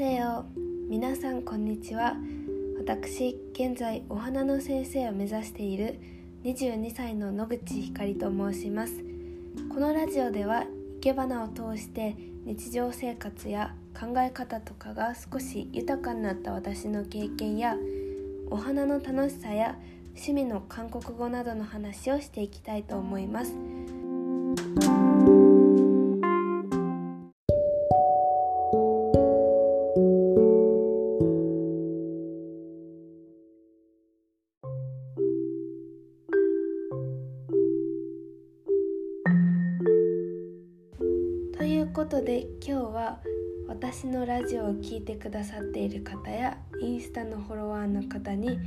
せよ皆さんこんにちは。私現在お花の先生を目指している22歳の野口ひかりと申します。このラジオでは生け花を通して日常生活や考え方とかが少し豊かになった私の経験やお花の楽しさや趣味の韓国語などの話をしていきたいと思います。ことで今日は私のラジオを聴いてくださっている方やインスタのフォロワーの方に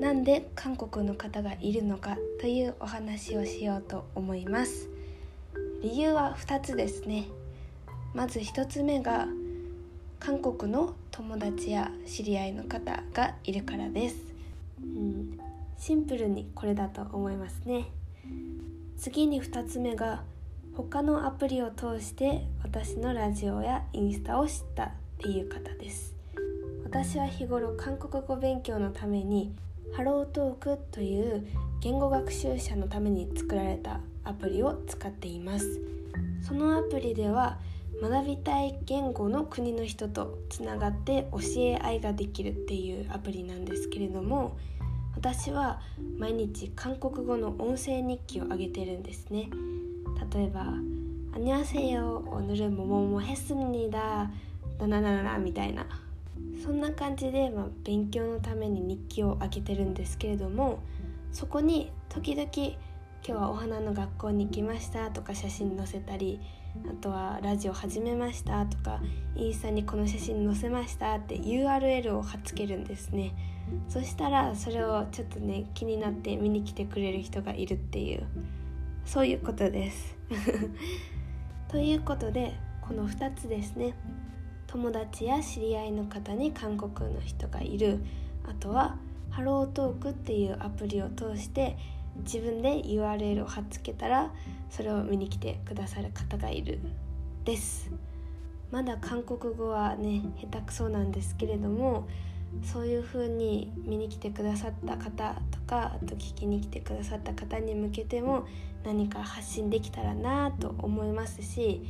なんで韓国の方がいるのかというお話をしようと思います。理由は2つですね。まず1つ目が韓国の友達や知り合いの方がいるからです、うん、シンプルにこれだと思いますね。次に2つ目が他のアプリを通して私のラジオやインスタを知ったっていう方です。私は日頃韓国語勉強のためにハロートークという言語学習者のために作られたアプリを使っています。そのアプリでは学びたい言語の国の人とつながって教え合いができるっていうアプリなんですけれども私は毎日韓国語の音声日記を上げてるんですね。例えば「안녕하세요 오늘은ももも했습니다」だなななみたいなそんな感じで、まあ、勉強のために日記を開けてるんですけれどもそこに時々「今日はお花の学校に行きました」とか写真載せたりあとは「ラジオ始めました」とか「インスタにこの写真載せました」って URL を貼っつけるんですねそしたらそれをちょっとね気になって見に来てくれる人がいるっていう そういうことです。ということでこの2つですね。友達や知り合いの方に韓国の人がいる。あとはハロートークっていうアプリを通して自分で URL を貼っつけたらそれを見に来てくださる方がいる。です。まだ韓国語はね下手くそなんですけれどもそういう風に見に来てくださった方とかあと聞きに来てくださった方に向けても何か発信できたらなと思いますし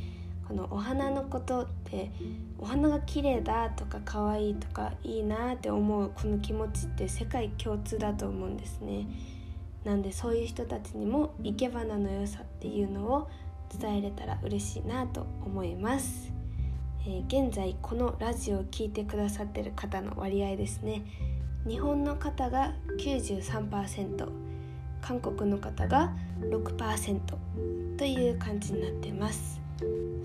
このお花のことってお花が綺麗だとか可愛いとかいいなって思うこの気持ちって世界共通だと思うんですね。なんでそういう人たちにも生け花の良さっていうのを伝えれたら嬉しいなと思います。えー、現在このラジオを聴いてくださってる方の割合ですね日本の方が93%韓国の方が6%という感じになってます。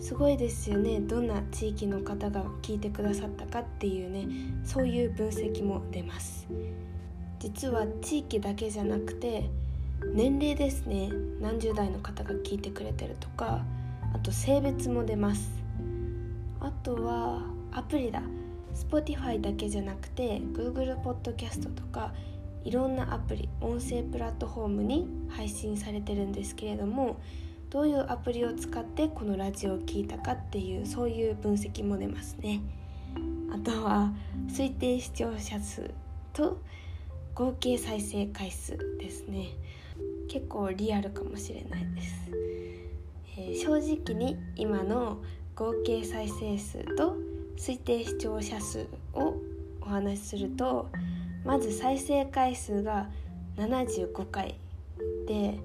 すごいですよね。どんな地域の方が聞いてくださったかっていうねそういう分析も出ます。実は地域だけじゃなくて年齢ですね。何十代の方が聞いてくれてるとかあと性別も出ます。あとはアプリだ。Spotify だけじゃなくて Google Podcast とかいろんなアプリ音声プラットフォームに配信されてるんですけれどもどういうアプリを使ってこのラジオを聴いたかっていうそういう分析も出ますね。あとは推定視聴者数と合計再生回数ですね。結構リアルかもしれないです、えー、正直に今の合計再生数と推定視聴者数をお話しするとまず再生回数が75回で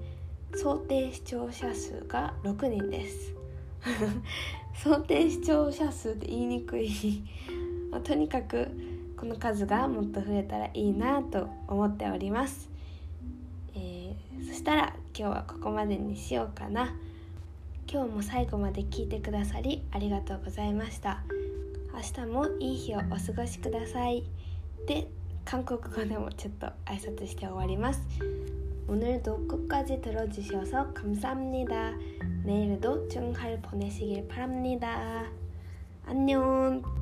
想定視聴者数が6人です。想定視聴者数って言いにくい。ま、とにかくこの数がもっと増えたらいいなと思っております、えー、そしたら今日はここまでにしようかな。今日も最後まで聞いてくださりありがとうございました。明日もいい日をお過ごしください。で 韓国語でもちょっと挨拶して終わります오늘도끝까지들어주셔서감사합니다 내일도 좋은 하루 보내시길 바랍니다. 안녕!